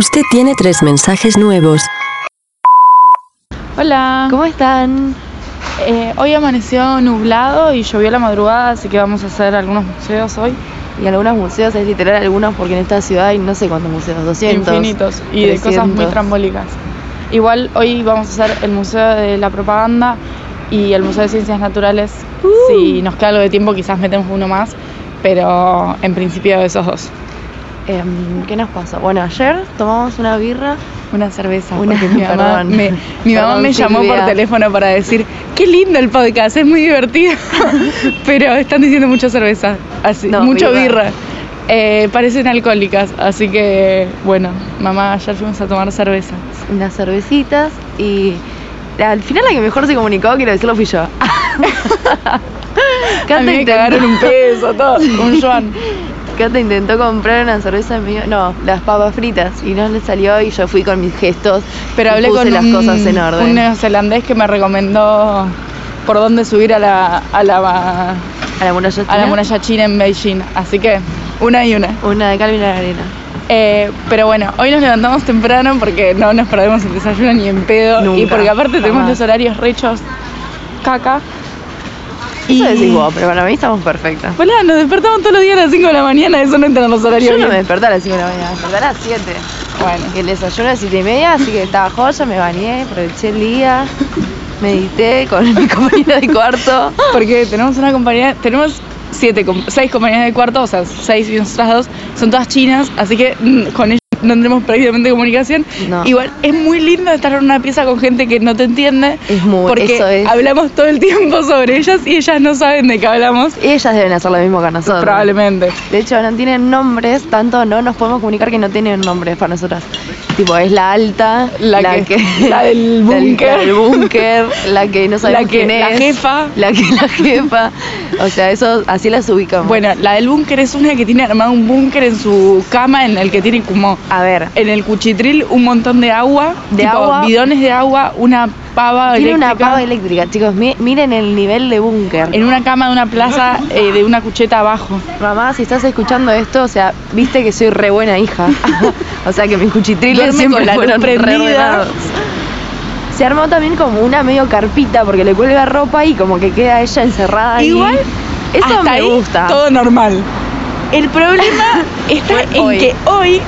Usted tiene tres mensajes nuevos. Hola. ¿Cómo están? Eh, hoy amaneció nublado y llovió la madrugada, así que vamos a hacer algunos museos hoy. Y algunos museos, es literal algunos, porque en esta ciudad hay no sé cuántos museos, 200. Infinitos y de cosas muy 300. trambólicas. Igual hoy vamos a hacer el Museo de la Propaganda y el Museo de Ciencias Naturales. Uh. Si nos queda algo de tiempo, quizás metemos uno más, pero en principio esos dos. Em, ¿Qué nos pasa? Bueno, ayer tomamos una birra. Una cerveza, Una- porque mi mamá, perdón. me, mi mamá Perdón, me llamó por teléfono para decir, qué lindo el podcast, es muy divertido, pero están diciendo mucha cerveza, así, No, mucho birra. birra. Eh, parecen alcohólicas, así que bueno, mamá, ayer fuimos a tomar cerveza. unas cervecitas y al final la que mejor se comunicó, quiero decirlo, fui yo. A mí me cagaron un peso, todo, un yuan. Cata intentó comprar una cerveza medio, no, las papas fritas y no le salió y yo fui con mis gestos Pero y hablé puse con las un, cosas en orden. un neozelandés que me recomendó por dónde subir a la, a la, a la muralla a la china, muralla china en Beijing, así que una y una. una de Calvin y la arena. Eh, pero bueno, hoy nos levantamos temprano porque no nos perdemos el desayuno ni en pedo. Nunca, y porque aparte tenemos los horarios rechos caca. Eso decís vos, pero para mí estamos perfectas. Hola, nos despertamos todos los días a las 5 de la mañana, eso no entra en los horarios Yo no me desperté a las 5 de la mañana, me desperté a las 7. Bueno, El desayuno a las 7 y media, así que estaba joya, me bañé, aproveché el día, medité con mi compañera de cuarto. porque tenemos una compañía, tenemos siete, seis compañías de cuarto, o sea, seis y nosotras dos, son todas chinas, así que mm, con ellas no tenemos prácticamente comunicación. No. Igual es muy lindo estar en una pieza con gente que no te entiende. Es muy- porque eso es. hablamos todo el tiempo sobre ellas y ellas no saben de qué hablamos. Ellas deben hacer lo mismo que nosotros. Probablemente. De hecho, no tienen nombres, tanto no nos podemos comunicar que no tienen nombres para nosotras. Tipo, es la alta, La que- la del búnker. la del búnker, la que no sabemos La que- quién es. la jefa. La que la jefa. O sea, eso así las ubicamos. Bueno, la del búnker es una que tiene armado un búnker en su cama en el que tiene como a ver, en el cuchitril un montón de agua, De tipo, agua. bidones de agua, una pava tiene una pava eléctrica, chicos. mi- miren el nivel de búnker. en una cama de una plaza eh, de una cucheta abajo. Mamá, si estás escuchando esto, o sea, viste que soy re buena hija. o sea, que mis cuchitriles siempre la fueron prendida. Se armó también como una medio carpita porque le cuelga ropa y como que queda ella encerrada ahí. Igual, Eso hasta me ahí, gusta. Todo normal. El problema está en hoy. que hoy,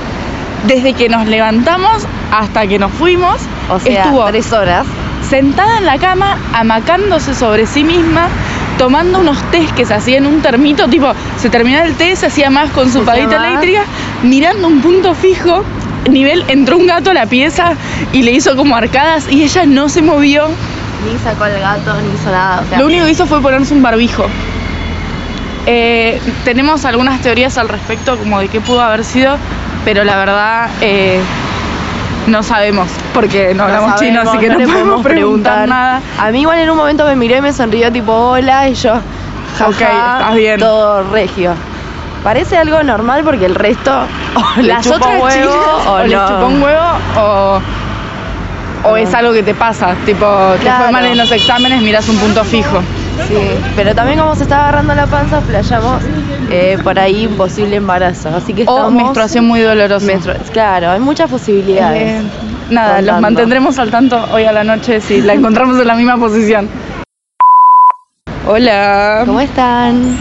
desde que nos levantamos hasta que nos fuimos, O sea, estuvo tres horas. sentada en la cama, amacándose sobre sí misma, tomando unos tés que se hacía en un termito, tipo, se terminaba el té, se hacía más con su más. eléctrica, mirando un punto fijo. Nivel, entró un gato a la pieza y le hizo como arcadas y ella no se movió. Ni sacó al gato, ni hizo nada. O sea, Lo único que hizo fue ponerse un barbijo. Eh, tenemos algunas teorías al respecto, como de qué pudo haber sido, pero la verdad eh, no sabemos, porque no, hablamos chino, así que no, podemos preguntar nada. A mí igual en un momento me miró y me sonrió tipo hola y yo, jaja, Ok, estás bien. todo regio. Parece algo normal porque el resto o Las otras huevo chicas o, o, les no. chupó un huevo o, o es algo que te pasa, tipo, te fue mal en los exámenes, miras un punto fijo. Sí, pero también como se está agarrando la panza, flayamos eh, por ahí un posible embarazo. Así que O estamos... menstruación muy dolorosa. Claro, hay muchas posibilidades. Eh, nada, los mantendremos al tanto hoy a la noche si la encontramos en la misma posición. Hola. ¿Cómo están?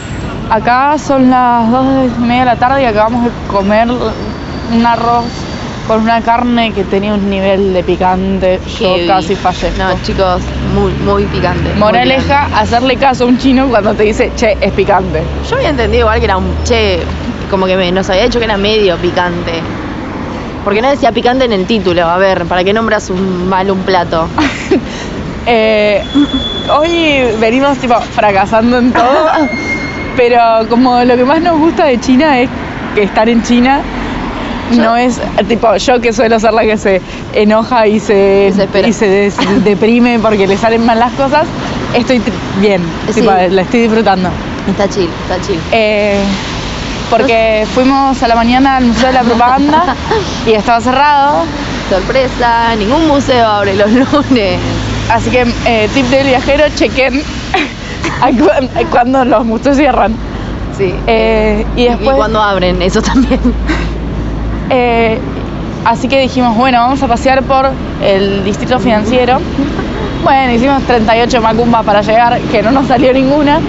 Acá son las 2 y media de la tarde y acabamos de comer un arroz con una carne que tenía un nivel de picante. Yo casi fallezco. No, chicos, muy, muy picante. Moraleja, hacerle caso a un chino cuando te dice, che, es picante. Yo había entendido igual que era un che, como que me, nos había dicho que era medio picante. Porque no decía picante en el título. A ver, ¿para qué nombras un, mal un plato? Eh, hoy venimos tipo fracasando en todo, pero como lo que más nos gusta de China es que estar en China no es tipo yo que suelo ser la que se enoja y se, Desespera. y se des- deprime porque le salen mal las cosas, estoy bien, Sí. tipo, la estoy disfrutando. Está chill, está chill. Eh, porque fuimos a la mañana al Museo de la Propaganda y estaba cerrado, Sorpresa, ningún museo abre los lunes. así que eh, tip del viajero, chequen a cu- a cuando los museos cierran. Sí. Eh, y y después cuando abren, eso también. Eh, así que dijimos, bueno, vamos a pasear por el distrito financiero. Bueno, hicimos 38 macumbas para llegar, que no nos salió ninguna.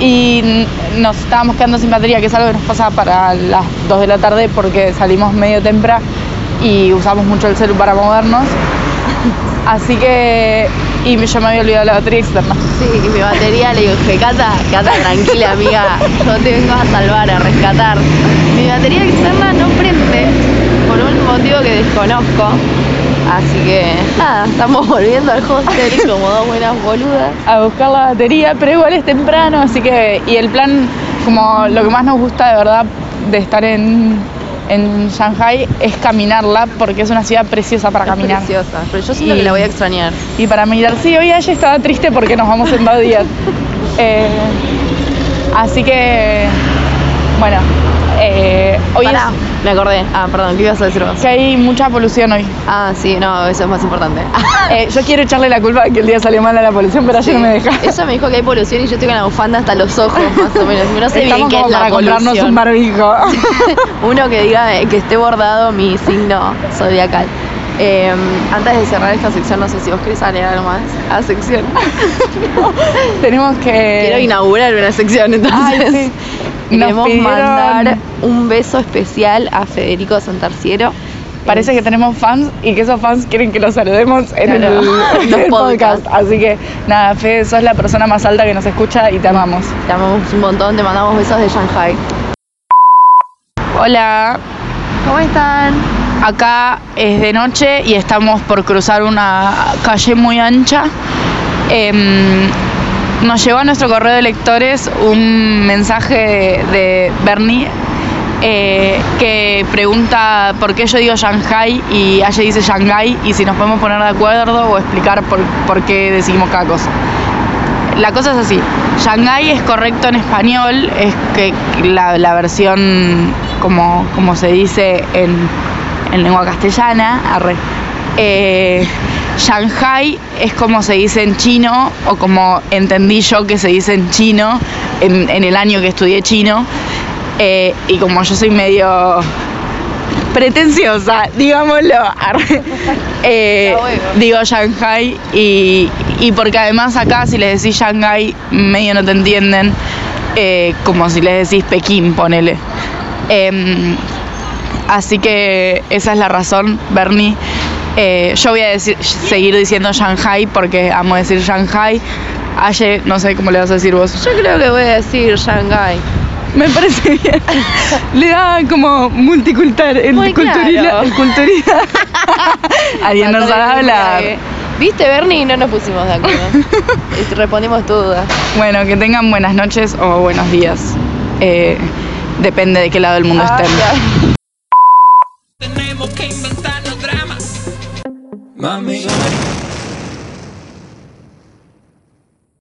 Y nos estábamos quedando sin batería, que es algo que nos pasa para las 2 de la tarde porque salimos medio temprano y usamos mucho el celu para movernos. Así que. Y yo me había olvidado la batería externa. Sí, y mi batería le dije, Cata, Cata, tranquila amiga, yo te vengo a salvar, a rescatar. Mi batería externa no prende por un motivo que desconozco. Así que nada, estamos volviendo al hostel como dos buenas boludas. a buscar la batería, pero igual es temprano, así que. Y el plan, como lo que más nos gusta de verdad de estar en, en Shanghai es caminarla, porque es una ciudad preciosa para Es caminar. preciosa, pero yo siento Y- que la voy a extrañar. Y para mirar, sí, hoy ella estaba triste porque nos vamos en dos días. Eh, así que. Bueno, eh, hoy Pará, es me acordé. Ah, perdón, ¿qué ibas a decir vos? que hay mucha polución hoy. Ah, sí, no, eso es más importante. Eh, yo quiero echarle la culpa de que el día salió mal a la polución, pero ayer no me deja. Eso me dijo que hay polución y yo estoy con la bufanda hasta los ojos, más o menos. No sé Estamos bien qué es la para comprarnos polución. un barbijo. Uno que diga eh, que esté bordado mi signo zodiacal. Eh, antes de cerrar esta sección, no sé si vos querés agregar algo más a sección. Tenemos que. Quiero inaugurar una sección, entonces. Ay, sí. Nos Queremos pidieron- mandar un beso especial a Federico Santarciero. Parece que tenemos fans y que esos fans quieren que los saludemos en Claro, el, en el podcast. Así que nada, Fede, sos la persona más alta que nos escucha y te amamos. Te amamos un montón, te mandamos besos de Shanghai. Hola, ¿Cómo están? Acá es de noche y estamos por cruzar una calle muy ancha. Em, nos llegó a nuestro correo de lectores un mensaje de Bernie eh, que pregunta por qué yo digo Shanghai y ella dice Shanghai y si nos podemos poner de acuerdo o explicar por, por qué decimos cada cosa. La cosa es así, Shanghai es correcto en español, es que la, la versión como, como se dice en, en lengua castellana, arre. Eh, Shanghai es como se dice en chino o como entendí yo que se dice en chino en, en el año que estudié chino. Eh, y como yo soy medio pretenciosa, digámoslo, arre, eh, digo Shanghai y, y porque además acá si les decís Shanghai medio no te entienden, como si les decís Pekín, ponele. Así que esa es la razón, Bernie. Eh, yo voy a decir, seguir diciendo Shanghai porque amo decir Shanghai. Aye, no sé cómo le vas a decir vos. Yo creo que voy a decir Shanghai. Me parece bien. Le da como multicultural, el culturila. Alguien nos Falta de habla. lenguaje. ¿Viste, Bernie? No nos pusimos de acuerdo. Respondimos tu duda. Bueno, que tengan buenas noches o buenos días. Eh, depende de qué lado del mundo Ah, estén. Mami,